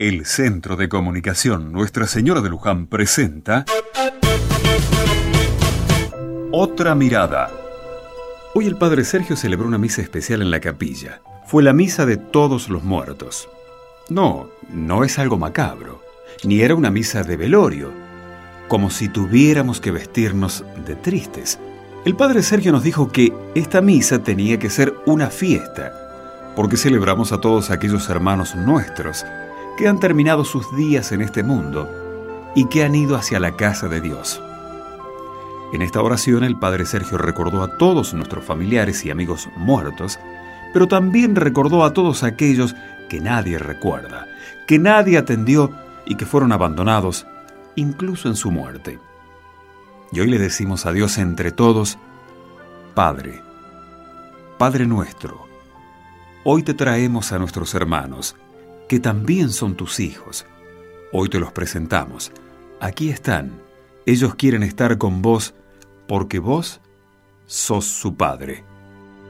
El Centro de Comunicación Nuestra Señora de Luján presenta Otra Mirada. Hoy el Padre Sergio celebró una misa especial en la capilla. Fue la misa de todos los muertos. No, no es algo macabro, ni era una misa de velorio, como si tuviéramos que vestirnos de tristes. El Padre Sergio nos dijo que esta misa tenía que ser una fiesta, porque celebramos a todos aquellos hermanos nuestros que han terminado sus días en este mundo y que han ido hacia la casa de Dios. En esta oración el Padre Sergio recordó a todos nuestros familiares y amigos muertos, pero también recordó a todos aquellos que nadie recuerda, que nadie atendió y que fueron abandonados incluso en su muerte. Y hoy le decimos a Dios entre todos, Padre, Padre nuestro, hoy te traemos a nuestros hermanos, que también son tus hijos. Hoy te los presentamos. Aquí están. Ellos quieren estar con vos porque vos sos su Padre.